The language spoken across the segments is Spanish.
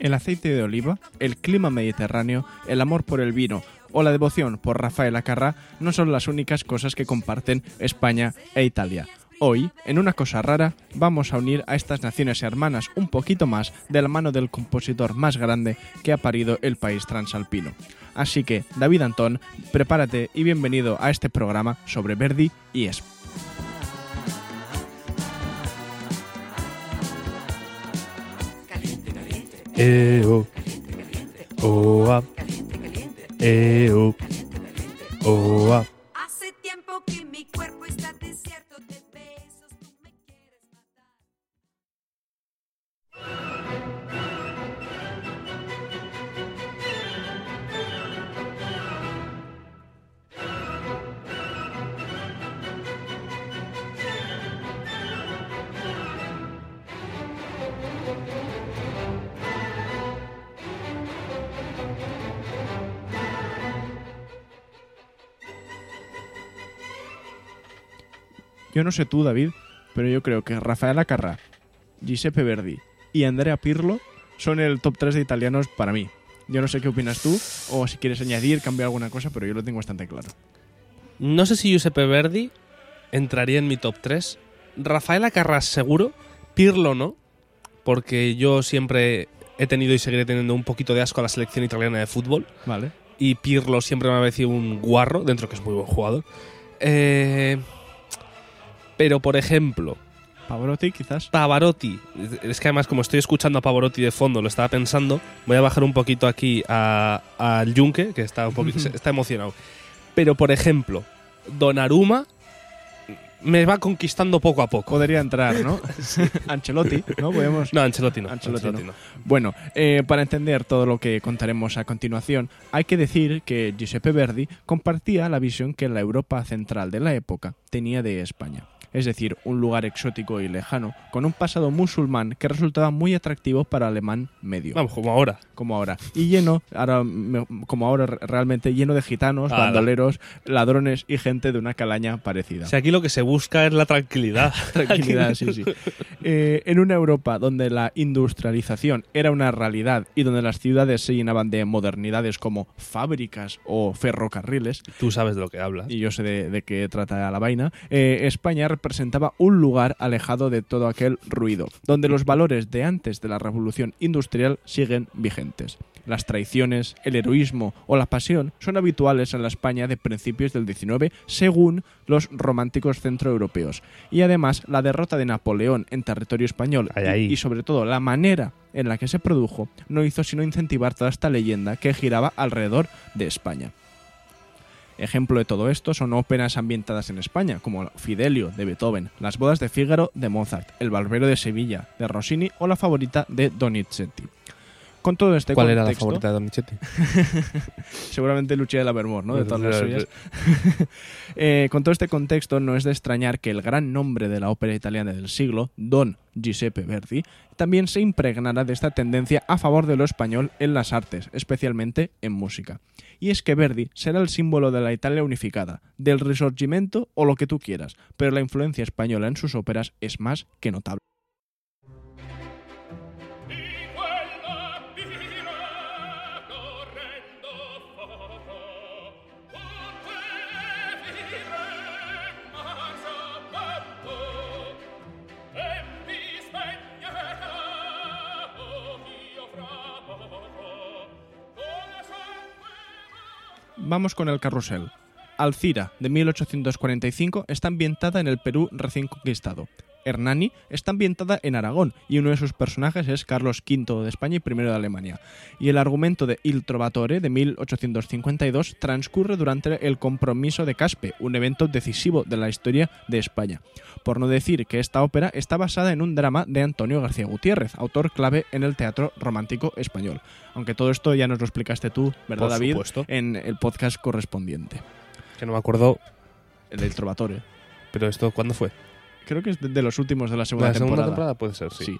El aceite de oliva, el clima mediterráneo, el amor por el vino o la devoción por Rafael Acarrá no son las únicas cosas que comparten España e Italia. Hoy, en una cosa rara, vamos a unir a estas naciones hermanas un poquito más de la mano del compositor más grande que ha parido el país transalpino. Así que, David Antón, prepárate y bienvenido a este programa sobre Verdi y España. Eo. Oa. Eo. Oa. Hace tiempo que mi cuerpo está desierto de besos, tú me quieres matar. Yo no sé tú, David, pero yo creo que Rafael Acarrá, Giuseppe Verdi y Andrea Pirlo son el top 3 de italianos para mí. Yo no sé qué opinas tú, o si quieres añadir, cambiar alguna cosa, pero yo lo tengo bastante claro. No sé si Giuseppe Verdi entraría en mi top 3. Rafael Acarrás seguro. Pirlo no. Porque yo siempre he tenido y seguiré teniendo un poquito de asco a la selección italiana de fútbol. Vale. Y Pirlo siempre me ha parecido un guarro, dentro que es muy buen jugador. Eh, pero, por ejemplo, Pavarotti, quizás. Pavarotti. Es que además, como estoy escuchando a Pavarotti de fondo, lo estaba pensando. Voy a bajar un poquito aquí a- al Yunque, que está un poquito, está emocionado. Pero, por ejemplo, Donnarumma me va conquistando poco a poco. Podría entrar, ¿no? Ancelotti, ¿no? Podemos... No, Ancelotti no. Ancelotti Ancelotti no. no. Bueno, eh, para entender todo lo que contaremos a continuación, hay que decir que Giuseppe Verdi compartía la visión que la Europa central de la época tenía de España. Es decir, un lugar exótico y lejano, con un pasado musulmán que resultaba muy atractivo para alemán medio. Vamos, como ahora. como ahora. Y lleno, ahora, como ahora re- realmente lleno de gitanos, Ala. bandoleros, ladrones y gente de una calaña parecida. Si aquí lo que se busca es la tranquilidad. Tranquilidad, sí, sí. Eh, en una Europa donde la industrialización era una realidad y donde las ciudades se llenaban de modernidades como fábricas o ferrocarriles, Tú sabes de lo que hablas. y yo sé de, de qué trata la vaina, eh, España representaba un lugar alejado de todo aquel ruido, donde los valores de antes de la revolución industrial siguen vigentes. Las traiciones, el heroísmo o la pasión son habituales en la España de principios del XIX según los románticos centroeuropeos. Y además la derrota de Napoleón en territorio español Ay, y- ay. y sobre todo la manera en la que se produjo no hizo sino incentivar toda esta leyenda que giraba alrededor de España. Ejemplo de todo esto son óperas ambientadas en España, como Fidelio de Beethoven, Las bodas de Fígaro de Mozart, El barbero de Sevilla de Rossini o la favorita de Donizetti. Con todo este ¿Cuál era la contexto, favorita de Donizetti? seguramente Lucia de la Vermont, ¿no? De todas las suyas. Eh, con todo este contexto, no es de extrañar que el gran nombre de la ópera italiana del siglo, Don Giuseppe Verdi, también se impregnara de esta tendencia a favor de lo español en las artes, especialmente en música. Y es que Verdi será el símbolo de la Italia unificada, del Risorgimento o lo que tú quieras, pero la influencia española en sus óperas es más que notable. Vamos con el carrusel. Alcira, de 1845, está ambientada en el Perú recién conquistado. Hernani está ambientada en Aragón y uno de sus personajes es Carlos V de España y I de Alemania. Y el argumento de Il Trovatore de 1852 transcurre durante el compromiso de Caspe, un evento decisivo de la historia de España. Por no decir que esta ópera está basada en un drama de Antonio García Gutiérrez, autor clave en el teatro romántico español. Aunque todo esto ya nos lo explicaste tú, ¿verdad Por David? supuesto. En el podcast correspondiente. Que no me acuerdo, El del Trovatore. pero esto, ¿cuándo fue? Creo que es de, de los últimos de la segunda ¿La segunda temporada. temporada? Puede ser, sí. Sí.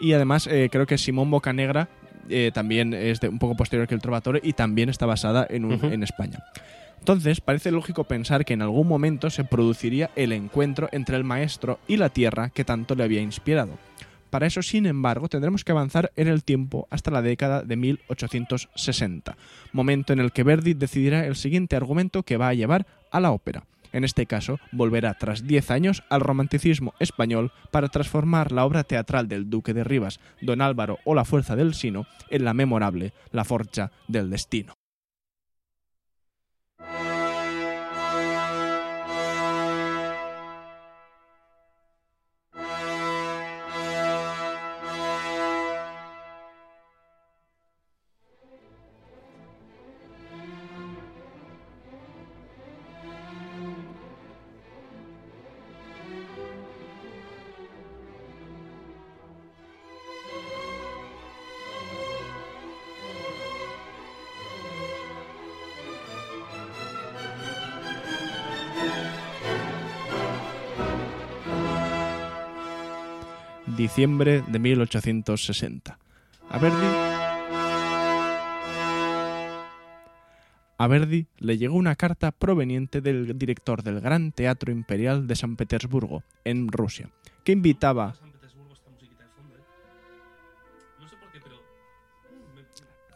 Y además eh, creo que Simón Bocanegra eh, también es de un poco posterior que el Trovatore y también está basada en, un- en España. Entonces, parece lógico pensar que en algún momento se produciría el encuentro entre el maestro y la tierra que tanto le había inspirado. Para eso, sin embargo, tendremos que avanzar en el tiempo hasta la década de 1860, momento en el que Verdi decidirá el siguiente argumento que va a llevar a la ópera. En este caso, volverá tras 10 años al romanticismo español para transformar la obra teatral del Duque de Rivas, Don Álvaro o La Fuerza del Sino en la memorable La Forcha del Destino. Diciembre de 1860. A Verdi, a Verdi le llegó una carta proveniente del director del Gran Teatro Imperial de San Petersburgo, en Rusia, que invitaba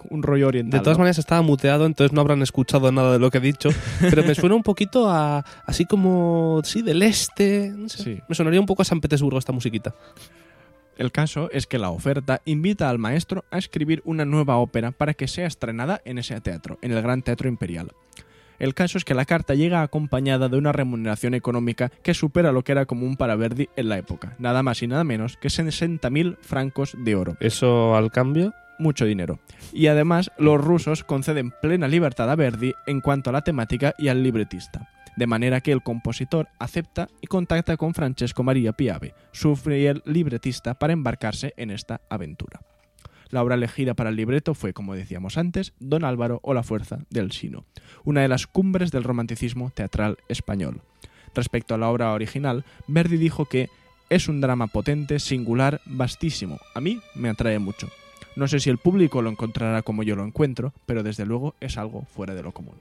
un rollo oriental. De todas ¿no? maneras estaba muteado, entonces no habrán escuchado nada de lo que he dicho. Pero me suena un poquito a. así como. sí, del este. no sé. Sí. Me sonaría un poco a San Petersburgo esta musiquita. El caso es que la oferta invita al maestro a escribir una nueva ópera para que sea estrenada en ese teatro, en el Gran Teatro Imperial. El caso es que la carta llega acompañada de una remuneración económica que supera lo que era común para Verdi en la época, nada más y nada menos que 60.000 francos de oro, Eso al cambio. mucho dinero. Y además los rusos conceden plena libertad a Verdi en cuanto a la temática y al libretista, de manera que el compositor acepta y contacta con Francesco Maria Piave, su fiel libretista, para embarcarse en esta aventura. La obra elegida para el libreto fue, como decíamos antes, Don Álvaro o La Fuerza del Sino, una de las cumbres del romanticismo teatral español. Respecto a la obra original, Verdi dijo que es un drama potente, singular, vastísimo. A mí me atrae mucho. No sé si el público lo encontrará como yo lo encuentro, pero desde luego es algo fuera de lo común.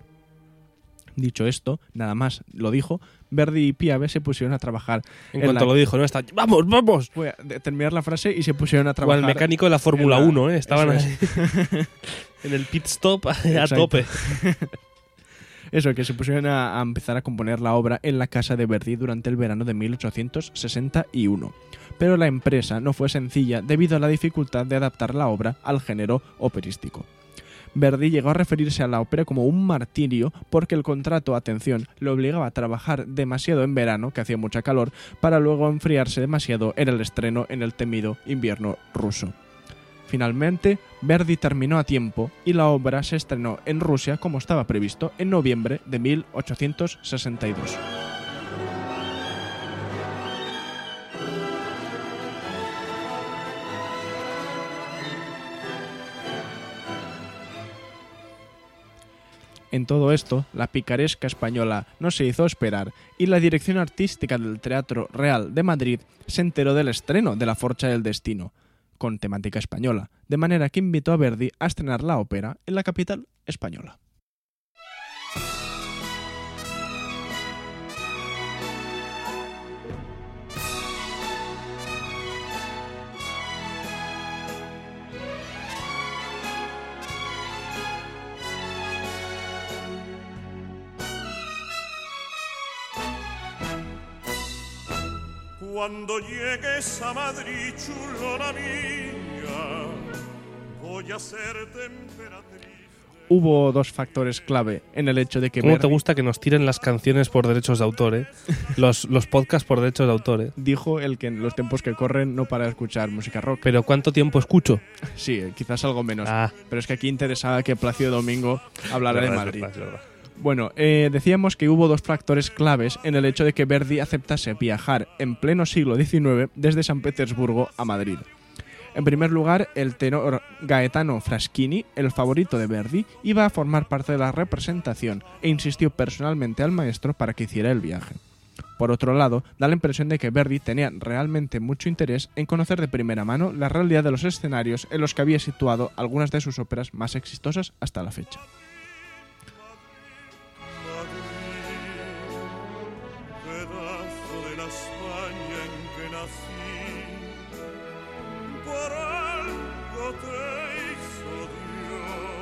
Dicho esto, nada más lo dijo, Verdi y Piave se pusieron a trabajar. En en cuanto la- lo dijo, ¿no? Está, ¡Vamos, vamos! Voy a terminar la frase y se pusieron a trabajar. el mecánico de la Fórmula la- 1, ¿eh? Estaban Eso ahí en el pit stop a Exacto. tope. Eso, que se pusieron a, a empezar a componer la obra en la casa de Verdi durante el verano de 1861. Pero la empresa no fue sencilla debido a la dificultad de adaptar la obra al género operístico. Verdi llegó a referirse a la ópera como un martirio porque el contrato, atención, le obligaba a trabajar demasiado en verano, que hacía mucha calor, para luego enfriarse demasiado en el estreno en el temido invierno ruso. Finalmente, Verdi terminó a tiempo y la obra se estrenó en Rusia como estaba previsto en noviembre de 1862. En todo esto, la picaresca española no se hizo esperar y la dirección artística del Teatro Real de Madrid se enteró del estreno de La Forcha del Destino, con temática española, de manera que invitó a Verdi a estrenar la ópera en la capital española. Cuando llegues a Madrid, chulona mía, voy a ser temperatriz. Hubo dos factores clave en el hecho de que ¿Cómo te gusta que nos tiren las canciones por derechos de autor, eh? Los, los podcasts por derechos de autor, eh. dijo el que en los tiempos que corren no para de escuchar música rock. Pero ¿cuánto tiempo escucho? Sí, quizás algo menos. Ah, Pero es que aquí interesaba que Plácido Domingo hablara de Madrid. Bueno, eh, decíamos que hubo dos factores claves en el hecho de que Verdi aceptase viajar en pleno siglo XIX desde San Petersburgo a Madrid. En primer lugar, el tenor Gaetano Fraschini, el favorito de Verdi, iba a formar parte de la representación e insistió personalmente al maestro para que hiciera el viaje. Por otro lado, da la impresión de que Verdi tenía realmente mucho interés en conocer de primera mano la realidad de los escenarios en los que había situado algunas de sus óperas más exitosas hasta la fecha. España en que nací. por algo Dios.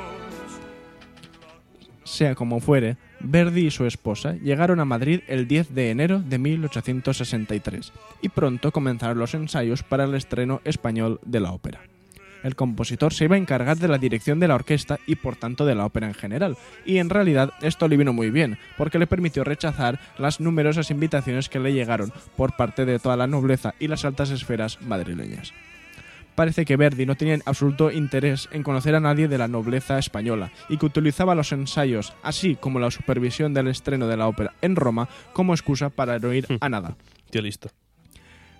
Sea como fuere, Verdi y su esposa llegaron a Madrid el 10 de enero de 1863 y pronto comenzaron los ensayos para el estreno español de la ópera. El compositor se iba a encargar de la dirección de la orquesta y por tanto de la ópera en general, y en realidad esto le vino muy bien, porque le permitió rechazar las numerosas invitaciones que le llegaron por parte de toda la nobleza y las altas esferas madrileñas. Parece que Verdi no tenía en absoluto interés en conocer a nadie de la nobleza española y que utilizaba los ensayos, así como la supervisión del estreno de la ópera en Roma, como excusa para no ir a nada. Tío listo.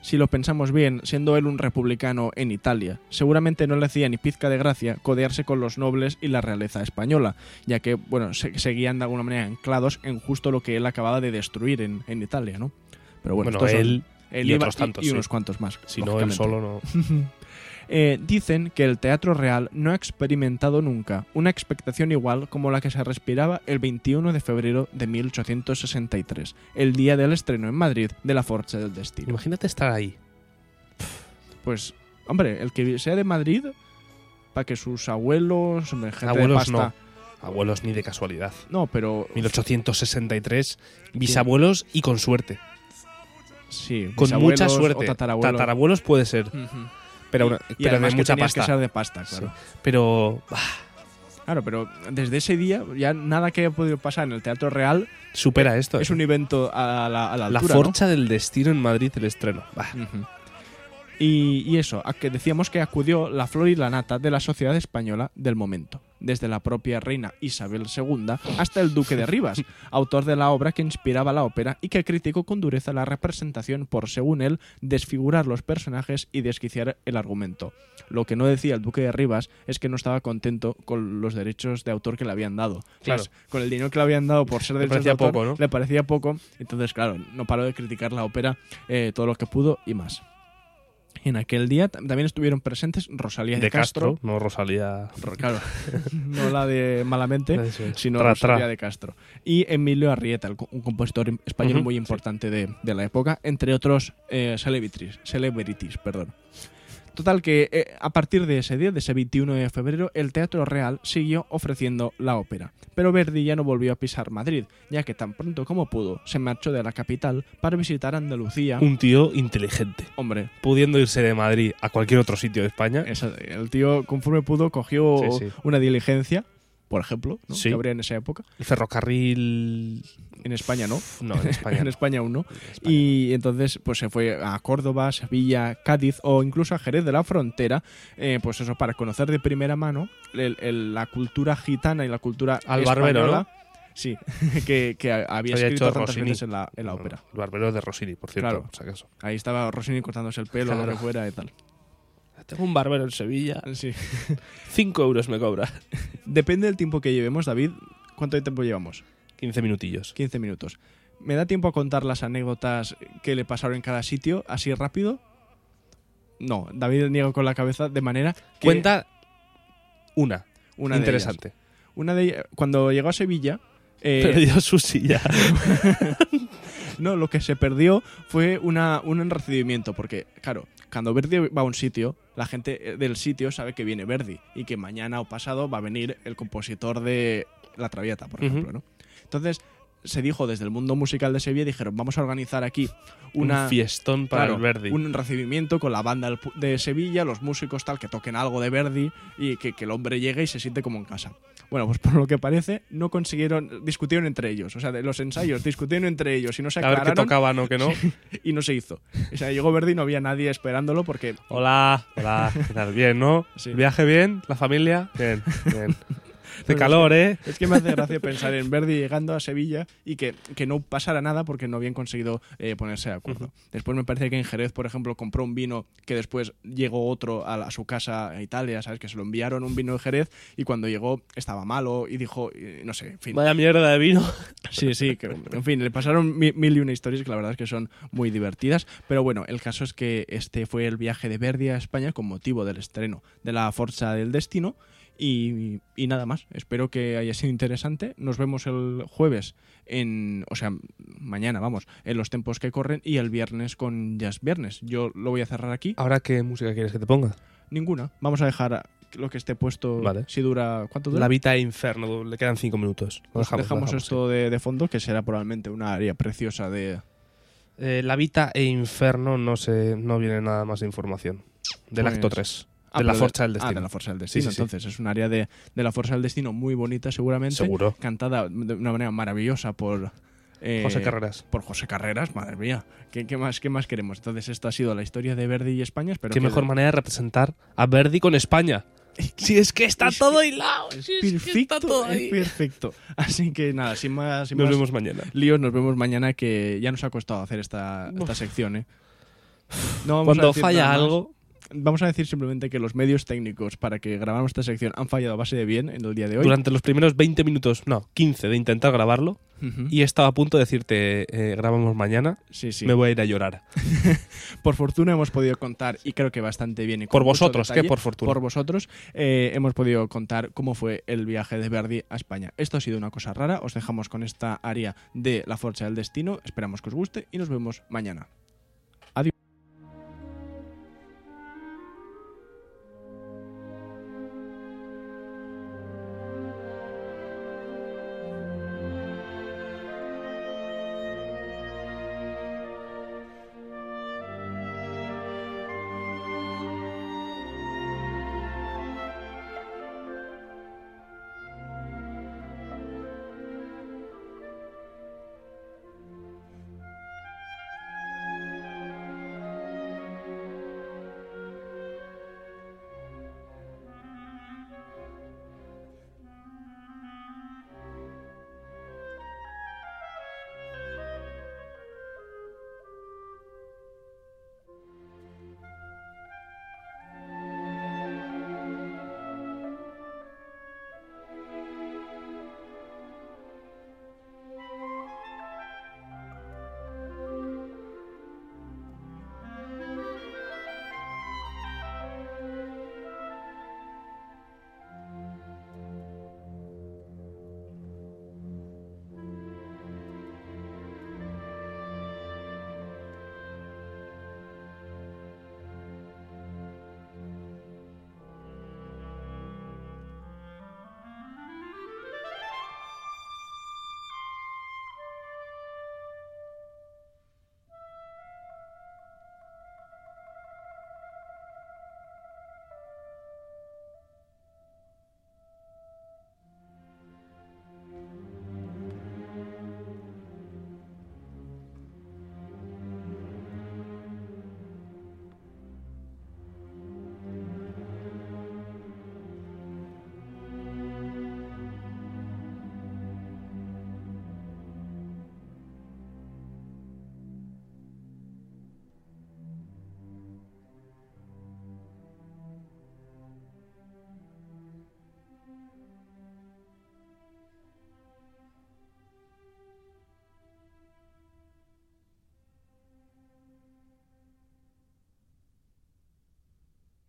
Si lo pensamos bien, siendo él un republicano en Italia, seguramente no le hacía ni pizca de gracia codearse con los nobles y la realeza española, ya que, bueno, se- seguían de alguna manera anclados en justo lo que él acababa de destruir en, en Italia, ¿no? Pero bueno, Bueno, son- él y iba- otros tantos, y unos cuantos más. Si no, él solo no. Eh, dicen que el Teatro Real no ha experimentado nunca una expectación igual como la que se respiraba el 21 de febrero de 1863, el día del estreno en Madrid de La Forza del Destino. Imagínate estar ahí. Pues, hombre, el que sea de Madrid, para que sus abuelos, hombre, gente Abuelos de pasta, Abuelos ni de casualidad. no. pero 1863, bisabuelos y con suerte. sí, Con mucha suerte. o tatarabuelos. tatarabuelos puede ser, Ujú. Pero, una- Y pero de además que mucha que pasta. ser de pasta, claro. Sí. Pero bah, Claro, pero desde ese día ya nada que haya podido pasar en el Teatro Real supera esto. es eh. un evento a la, a la La forcha del destino en Madrid, el estreno. Bah. Y, y eso, a que decíamos que acudió la flor y la nata de la sociedad española del momento, desde la propia reina Isabel II hasta el duque de Rivas, autor de la obra que inspiraba la ópera y que criticó con dureza la representación por, según él, desfigurar los personajes y desquiciar el argumento. Lo que no decía el duque de Rivas es que no estaba contento con los derechos de autor que le habían dado. Claro. Con el dinero que le habían dado por ser derechos de autor, poco, ¿no? le parecía poco. Entonces, claro, no paró de criticar la ópera eh, todo lo que pudo y más. En aquel día tam- también estuvieron presentes Rosalía de, de Castro, no Rosalía. Ro- claro, no la de Malamente, sino Tra, Rosalía tra. de Castro. Y Emilio Arrieta, un compositor español Ujú, muy sí. importante de, de la época, entre otros eh, celebrities, celebrities, perdón. Total que eh, a partir de ese día, de ese 21 de febrero, el Teatro Real siguió ofreciendo la ópera. Pero Verdi ya no volvió a pisar Madrid, ya que tan pronto como pudo, se marchó de la capital para visitar Andalucía. Un tío inteligente. Hombre, Pudiendo irse de Madrid a cualquier otro sitio de España. El tío, conforme pudo, cogió Sí, sí. una diligencia, por ejemplo, ¿no? Sí. que habría en esa época. El ferrocarril. En España no. No, en España. en no. España aún no. En España. Y entonces pues se fue a Córdoba, Sevilla, Cádiz o incluso a Jerez de la Frontera, eh, pues eso, para conocer de primera mano el- el- la cultura gitana y la cultura Al barbero, española. Sí, que, que había escrito hecho tantas veces en la, en la ópera. El barbero de Rossini, por cierto, Claro. por si acaso. Ahí estaba Rossini cortándose el pelo, lo Claro. que fuera y tal. Tengo un barbero en Sevilla. Sí. Cinco euros me cobra. Depende del tiempo que llevemos, David. ¿Cuánto tiempo llevamos? 15 minutillos. 15 minutos. ¿Me da tiempo a contar las anécdotas que le pasaron en cada sitio, así rápido? No, David niega con la cabeza de manera que Cuenta una. una interesante. Una de ellas- cuando llegó a Sevilla, eh, Perdió su silla. no, lo que se perdió fue una, un recibimiento, porque, claro, cuando Verdi va a un sitio, la gente eh, del sitio sabe que viene Verdi y que mañana o pasado va a venir el compositor de La Traviata, por ejemplo, ¿no? Entonces, se dijo desde el mundo musical de Sevilla, dijeron, vamos a organizar aquí una... un fiestón para Claro, el Verdi. un recibimiento con la banda de Sevilla, los músicos tal, que toquen algo de Verdi y que, que el hombre llegue y se siente como en casa. Bueno, pues por lo que parece, no consiguieron, discutieron entre ellos. O sea, de los ensayos discutieron entre ellos y no se a ver qué aclararon tocaban o qué no. y no se hizo. O sea, llegó Verdi y no había nadie esperándolo porque... Hola, hola, ¿qué tal? Bien, ¿no? Sí. ¿El ¿Viaje bien? ¿La familia? Bien, bien. De calor, ¿eh? Es que me hace gracia pensar en Verdi llegando a Sevilla y que, que no pasara nada porque no habían conseguido eh, ponerse de acuerdo. Después me parece que en Jerez, por ejemplo, compró un vino que después llegó otro a, la- a su casa a Italia, ¿sabes? Que se lo enviaron un vino de Jerez y cuando llegó estaba malo y dijo, eh, no sé, en fin. Vaya mierda de vino. Sí, sí, que, en fin, le pasaron mi- mil y una historias que la verdad es que son muy divertidas. Pero bueno, el caso es que este fue el viaje de Verdi a España con motivo del estreno de la Forza del Destino. Y, y nada más, espero que haya sido interesante. Nos vemos el jueves en, o sea, mañana, vamos, en los tiempos que corren y el viernes con Jazz Viernes. Yo lo voy a cerrar aquí. ¿Ahora qué música quieres que te ponga? Ninguna. Vamos a dejar lo que esté puesto. Vale. Si dura. ¿Cuánto dura? La Vita e Inferno, le quedan cinco minutos. Lo Pues dejamos, dejamos, dejamos, esto de, de fondo, que será probablemente una área preciosa de. Eh, la Vita e Inferno no sé, no viene nada más de información. Del acto 3. Ah, de la Forza del Ah, Destino. de la Fuerza del Destino. Sí, sí, sí. Entonces, es un área de, de la Fuerza del Destino muy bonita, seguramente. Seguro. Cantada de una manera maravillosa por. eh, José Carreras. Por José Carreras, madre mía. ¿Qué, qué más, ¿Qué más queremos? Entonces, esto ha sido la historia de Verdi y España. Espero Qué que mejor manera de representar a Verdi con España. Si es que está Es todo que- hilado. Es si es que perfecto, está todo es ahí. perfecto. Así que nada, sin más, sin Nos más vemos mañana. líos, nos vemos mañana que ya nos ha costado hacer esta, esta sección, ¿eh? No vamos a Cuando decir falla algo, Vamos a decir simplemente que los medios técnicos para que grabáramos esta sección han fallado a base de bien en el día de hoy. durante los primeros 20 minutos, no, 15 de intentar grabarlo, y he estado a punto de decirte, eh, grabamos mañana, sí, sí. me voy a ir a llorar. Por fortuna hemos podido contar, y creo que bastante bien. y Por vosotros, detalle, que por fortuna. Por vosotros, eh, hemos podido contar cómo fue el viaje de Verdi a España. Esto ha sido una cosa rara. Os dejamos con esta área de La Forza del Destino. Esperamos que os guste y nos vemos mañana. Adiós.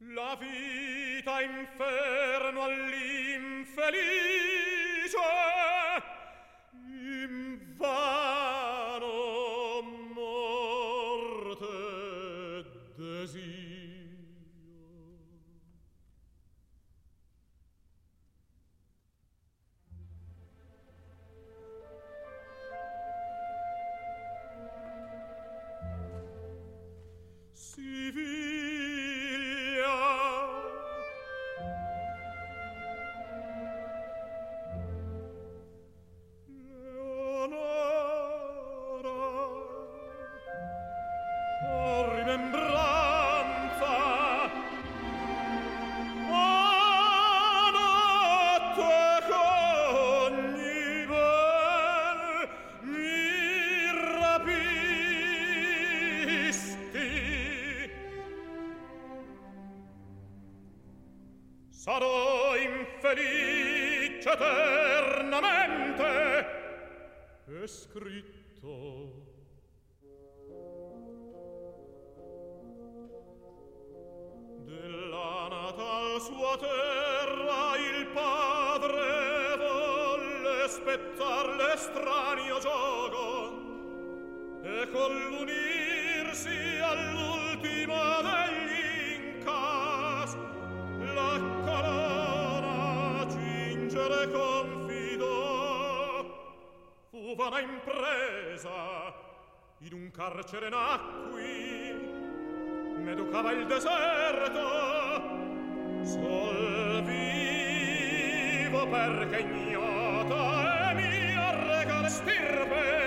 La vita inferno all'infelice eternamente. È scritto. Della natal sua terra il padre volle spettar l'estraneo gioco e coll'unirsi sempre confidò fu vana impresa in un carcere nacqui. M'educava il deserto sol vivo perché ignota è mia regal stirpe.